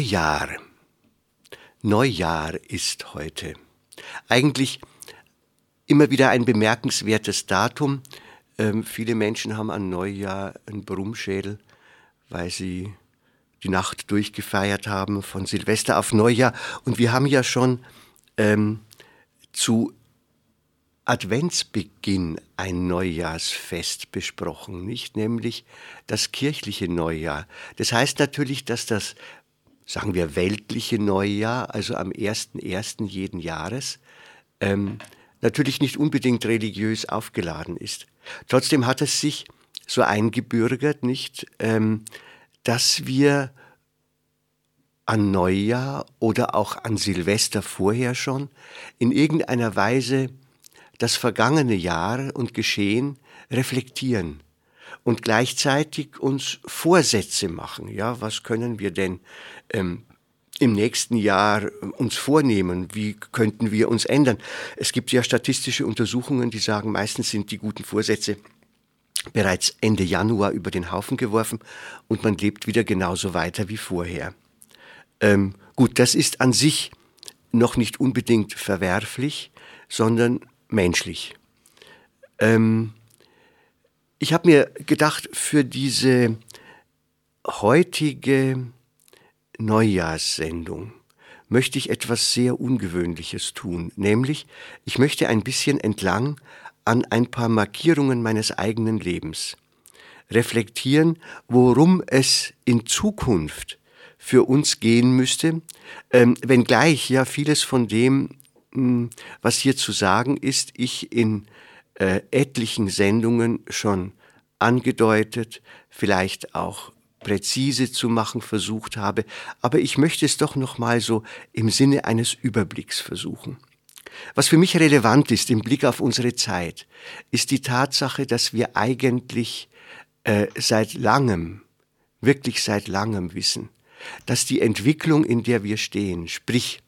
Neujahr. Neujahr ist heute. Eigentlich immer wieder ein bemerkenswertes Datum. Ähm, viele Menschen haben an Neujahr einen Brummschädel, weil sie die Nacht durchgefeiert haben, von Silvester auf Neujahr. Und wir haben ja schon ähm, zu Adventsbeginn ein Neujahrsfest besprochen, nicht nämlich das kirchliche Neujahr. Das heißt natürlich, dass das sagen wir, weltliche Neujahr, also am 1.1. jeden Jahres, ähm, natürlich nicht unbedingt religiös aufgeladen ist. Trotzdem hat es sich so eingebürgert, nicht, ähm, dass wir an Neujahr oder auch an Silvester vorher schon in irgendeiner Weise das vergangene Jahr und Geschehen reflektieren und gleichzeitig uns Vorsätze machen. Ja, was können wir denn ähm, im nächsten Jahr äh, uns vornehmen? Wie könnten wir uns ändern? Es gibt ja statistische Untersuchungen, die sagen, meistens sind die guten Vorsätze bereits Ende Januar über den Haufen geworfen und man lebt wieder genauso weiter wie vorher. Ähm, gut, das ist an sich noch nicht unbedingt verwerflich, sondern menschlich. Ähm, ich habe mir gedacht, für diese heutige Neujahrssendung möchte ich etwas sehr Ungewöhnliches tun, nämlich ich möchte ein bisschen entlang an ein paar Markierungen meines eigenen Lebens reflektieren, worum es in Zukunft für uns gehen müsste, ähm, wenngleich ja vieles von dem, hm, was hier zu sagen ist, ich in äh, etlichen Sendungen schon angedeutet, vielleicht auch präzise zu machen versucht habe, aber ich möchte es doch noch mal so im Sinne eines Überblicks versuchen. Was für mich relevant ist im Blick auf unsere Zeit, ist die Tatsache, dass wir eigentlich äh, seit langem, wirklich seit langem wissen, dass die Entwicklung, in der wir stehen, sprich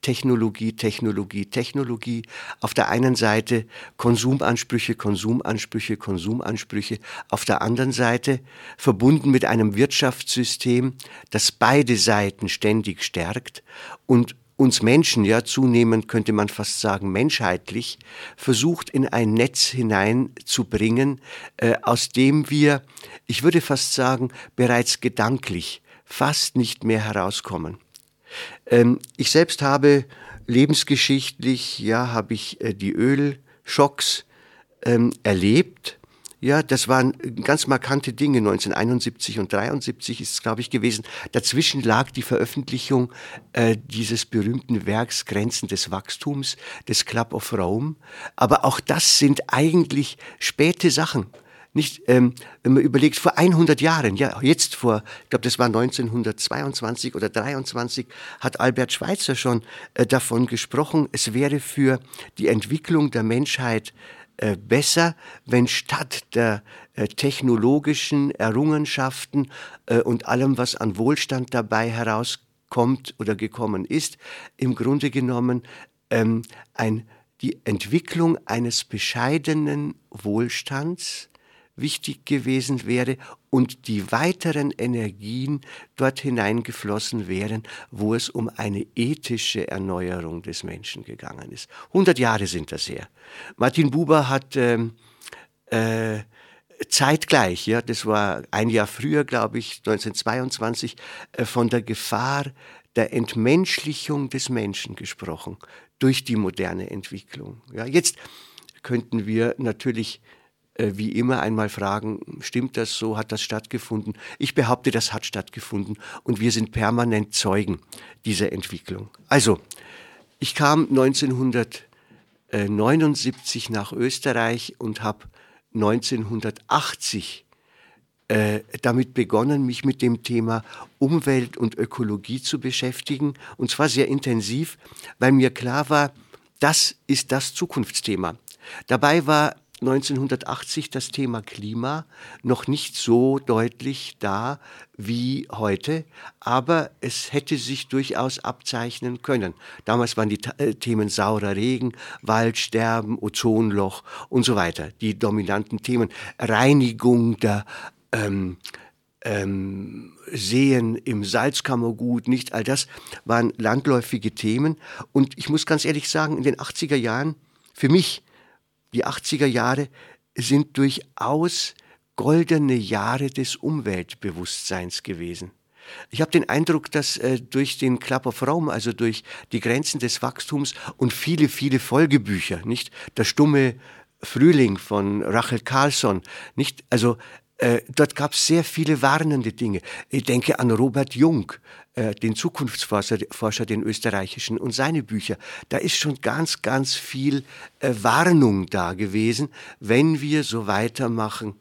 Technologie, Technologie, Technologie. Auf der einen Seite Konsumansprüche, Konsumansprüche, Konsumansprüche. Auf der anderen Seite verbunden mit einem Wirtschaftssystem, das beide Seiten ständig stärkt und uns Menschen, ja zunehmend könnte man fast sagen menschheitlich, versucht in ein Netz hineinzubringen, äh, aus dem wir, ich würde fast sagen, bereits gedanklich fast nicht mehr herauskommen. Ähm, ich selbst habe lebensgeschichtlich, ja, habe ich äh, die Ölschocks ähm, erlebt. Ja, das waren ganz markante Dinge. 1971 und 73 ist es, glaube ich, gewesen. Dazwischen lag die Veröffentlichung äh, dieses berühmten Werks Grenzen des Wachstums, des Club of Rome. Aber auch das sind eigentlich späte Sachen. Nicht, ähm, wenn man überlegt, vor 100 Jahren, ja, jetzt vor, ich glaube, das war 1922 oder 23, hat Albert Schweitzer schon äh, davon gesprochen, es wäre für die Entwicklung der Menschheit äh, besser, wenn statt der äh, technologischen Errungenschaften äh, und allem, was an Wohlstand dabei herauskommt oder gekommen ist, im Grunde genommen ähm, ein, die Entwicklung eines bescheidenen Wohlstands, wichtig gewesen wäre und die weiteren Energien dort hineingeflossen wären, wo es um eine ethische Erneuerung des Menschen gegangen ist. 100 Jahre sind das her. Martin Buber hat ähm, äh, zeitgleich, ja, das war ein Jahr früher, glaube ich, 1922, äh, von der Gefahr der Entmenschlichung des Menschen gesprochen durch die moderne Entwicklung. Ja, jetzt könnten wir natürlich wie immer einmal fragen, stimmt das so, hat das stattgefunden? Ich behaupte, das hat stattgefunden und wir sind permanent Zeugen dieser Entwicklung. Also, ich kam 1979 nach Österreich und habe 1980 äh, damit begonnen, mich mit dem Thema Umwelt und Ökologie zu beschäftigen. Und zwar sehr intensiv, weil mir klar war, das ist das Zukunftsthema. Dabei war 1980 das Thema Klima noch nicht so deutlich da wie heute, aber es hätte sich durchaus abzeichnen können. Damals waren die äh, Themen saurer Regen, Waldsterben, Ozonloch und so weiter die dominanten Themen. Reinigung der ähm, ähm, Seen im Salzkammergut, nicht all das waren landläufige Themen. Und ich muss ganz ehrlich sagen, in den 80er Jahren, für mich die 80er Jahre sind durchaus goldene Jahre des Umweltbewusstseins gewesen. Ich habe den Eindruck, dass äh, durch den Club of Rome, also durch die Grenzen des Wachstums und viele, viele Folgebücher, nicht der stumme Frühling von Rachel Carlson, nicht also äh, dort gab es sehr viele warnende Dinge. Ich denke an Robert Jung, äh, den Zukunftsforscher, Forscher, den österreichischen, und seine Bücher. Da ist schon ganz, ganz viel äh, Warnung da gewesen. Wenn wir so weitermachen,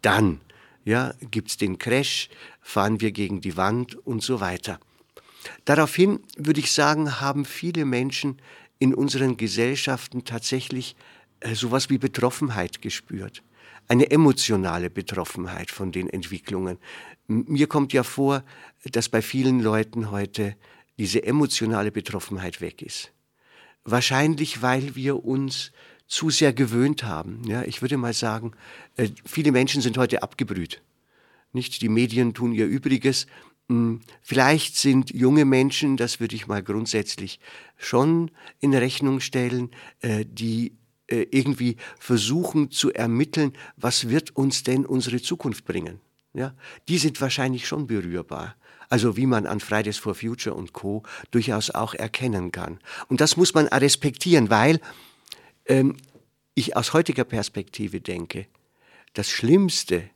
dann ja, gibt's den Crash, fahren wir gegen die Wand und so weiter. Daraufhin würde ich sagen, haben viele Menschen in unseren Gesellschaften tatsächlich äh, sowas wie Betroffenheit gespürt eine emotionale Betroffenheit von den Entwicklungen. Mir kommt ja vor, dass bei vielen Leuten heute diese emotionale Betroffenheit weg ist. Wahrscheinlich, weil wir uns zu sehr gewöhnt haben. Ja, ich würde mal sagen, äh, viele Menschen sind heute abgebrüht. Nicht die Medien tun ihr Übriges. Vielleicht sind junge Menschen, das würde ich mal grundsätzlich schon in Rechnung stellen, äh, die äh, irgendwie versuchen zu ermitteln, was wird uns denn unsere Zukunft bringen. Ja, die sind wahrscheinlich schon berührbar. Also wie man an Fridays for Future und Co. durchaus auch erkennen kann. Und das muss man respektieren, weil ähm, ich aus heutiger Perspektive denke, das Schlimmste,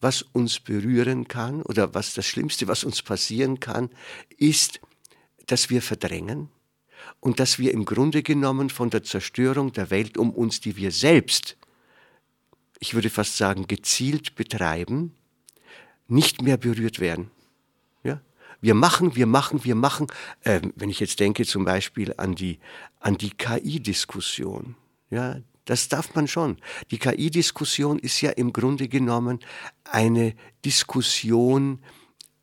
was uns berühren kann oder was das Schlimmste, was uns passieren kann, ist, dass wir verdrängen, und dass wir im Grunde genommen von der Zerstörung der Welt um uns, die wir selbst, ich würde fast sagen, gezielt betreiben, nicht mehr berührt werden. Ja? Wir machen, wir machen, wir machen. Ähm, wenn ich jetzt denke zum Beispiel an die, an die KI-Diskussion, ja, das darf man schon. Die KI-Diskussion ist ja im Grunde genommen eine Diskussion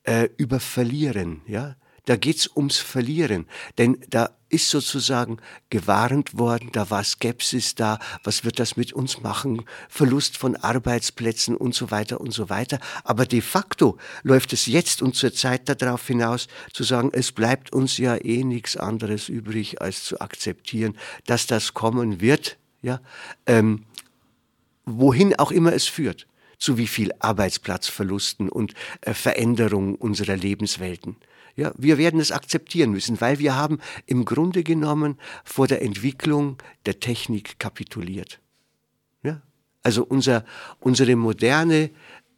äh, über Verlieren, ja. Da geht's ums Verlieren, denn da ist sozusagen gewarnt worden, da war Skepsis da, was wird das mit uns machen, Verlust von Arbeitsplätzen und so weiter und so weiter. Aber de facto läuft es jetzt und zur Zeit darauf hinaus zu sagen, es bleibt uns ja eh nichts anderes übrig, als zu akzeptieren, dass das kommen wird, ja, ähm, wohin auch immer es führt zu wie viel Arbeitsplatzverlusten und äh, Veränderungen unserer Lebenswelten. Ja, wir werden es akzeptieren müssen, weil wir haben im Grunde genommen vor der Entwicklung der Technik kapituliert. Ja? Also unser, unsere moderne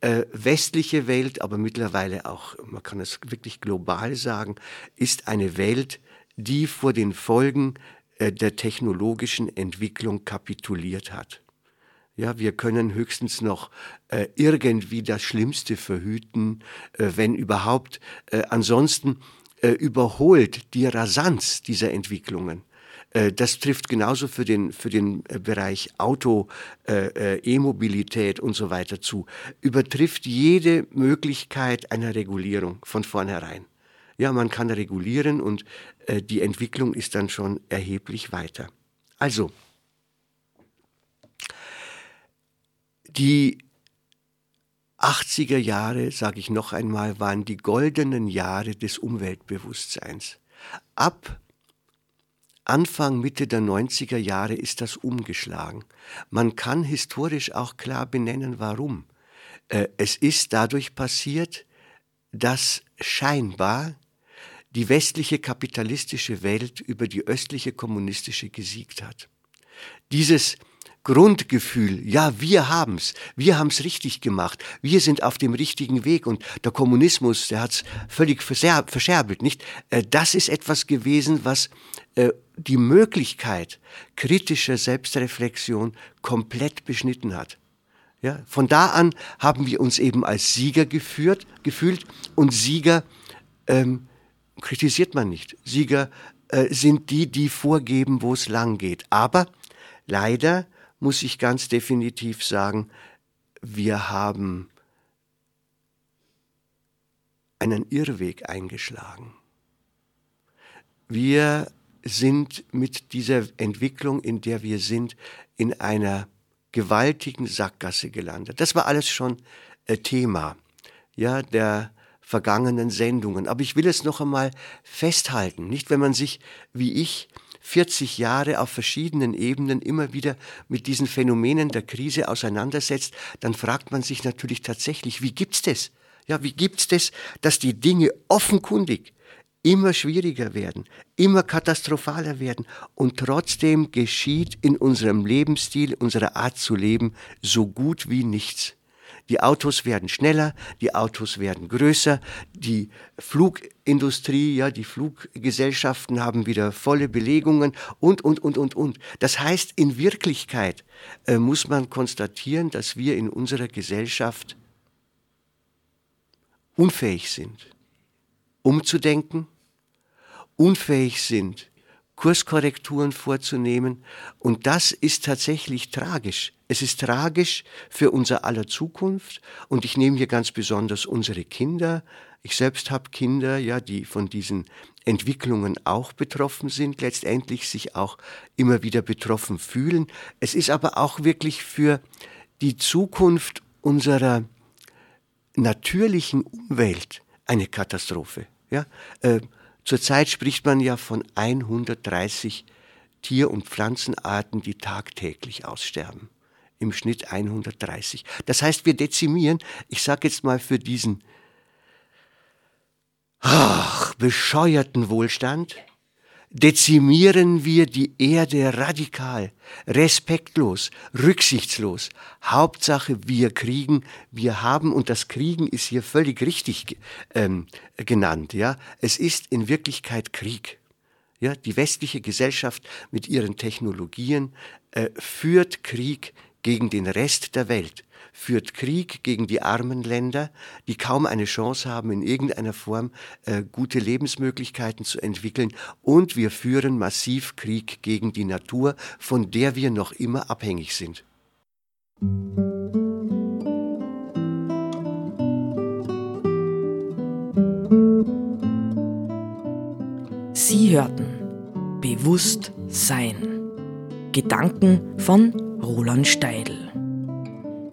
äh, westliche Welt, aber mittlerweile auch, man kann es wirklich global sagen, ist eine Welt, die vor den Folgen äh, der technologischen Entwicklung kapituliert hat. Ja, wir können höchstens noch äh, irgendwie das Schlimmste verhüten, äh, wenn überhaupt. Äh, ansonsten äh, überholt die Rasanz dieser Entwicklungen. Äh, das trifft genauso für den, für den äh, Bereich Auto, E-Mobilität und so weiter zu. Übertrifft jede Möglichkeit einer Regulierung von vornherein. Ja, man kann regulieren und die Entwicklung ist dann schon erheblich weiter. Also, Die 80er Jahre, sage ich noch einmal, waren die goldenen Jahre des Umweltbewusstseins. Ab Anfang, Mitte der 90er Jahre ist das umgeschlagen. Man kann historisch auch klar benennen, warum. Äh, es ist dadurch passiert, dass scheinbar die westliche kapitalistische Welt über die östliche kommunistische gesiegt hat. Dieses Grundgefühl, ja, wir haben's, wir haben's richtig gemacht, wir sind auf dem richtigen Weg und der Kommunismus, der hat's völlig verscherbelt, nicht? Äh, das ist etwas gewesen, was äh, die Möglichkeit kritischer Selbstreflexion komplett beschnitten hat. Ja, von da an haben wir uns eben als Sieger geführt, gefühlt und Sieger ähm, kritisiert man nicht. Sieger äh, sind die, die vorgeben, wo es lang geht. Aber leider muss ich ganz definitiv sagen, wir haben einen Irrweg eingeschlagen. Wir sind mit dieser Entwicklung, in der wir sind, in einer gewaltigen Sackgasse gelandet. Das war alles schon äh, Thema ja, der vergangenen Sendungen. Aber ich will es noch einmal festhalten, nicht wenn man sich, wie ich, 40 Jahre auf verschiedenen Ebenen immer wieder mit diesen Phänomenen der Krise auseinandersetzt, dann fragt man sich natürlich tatsächlich, wie gibt's das? Ja, wie gibt's das, dass die Dinge offenkundig immer schwieriger werden, immer katastrophaler werden und trotzdem geschieht in unserem Lebensstil, unserer Art zu leben so gut wie nichts. Die Autos werden schneller, die Autos werden größer, die Flugindustrie, ja, die Fluggesellschaften haben wieder volle Belegungen und, und, und, und, und. Das heißt, in Wirklichkeit äh, muss man konstatieren, dass wir in unserer Gesellschaft unfähig sind, umzudenken, unfähig sind, Kurskorrekturen vorzunehmen. Und das ist tatsächlich tragisch. Es ist tragisch für unser aller Zukunft. Und ich nehme hier ganz besonders unsere Kinder. Ich selbst habe Kinder, ja, die von diesen Entwicklungen auch betroffen sind, letztendlich sich auch immer wieder betroffen fühlen. Es ist aber auch wirklich für die Zukunft unserer natürlichen Umwelt eine Katastrophe. Ja? Äh, Zurzeit spricht man ja von 130 Tier- und Pflanzenarten, die tagtäglich aussterben. Im Schnitt 130. Das heißt, wir dezimieren, ich sage jetzt mal für diesen ach, bescheuerten Wohlstand, dezimieren wir die Erde radikal, respektlos, rücksichtslos. Hauptsache, wir kriegen, wir haben, und das Kriegen ist hier völlig richtig ähm, genannt, ja. Es ist in Wirklichkeit Krieg. Ja, die westliche Gesellschaft mit ihren Technologien äh, führt Krieg gegen den Rest der Welt führt Krieg gegen die armen Länder, die kaum eine Chance haben, in irgendeiner Form äh, gute Lebensmöglichkeiten zu entwickeln. Und wir führen massiv Krieg gegen die Natur, von der wir noch immer abhängig sind. Sie hörten Bewusst Sein. Gedanken von Roland Steidl.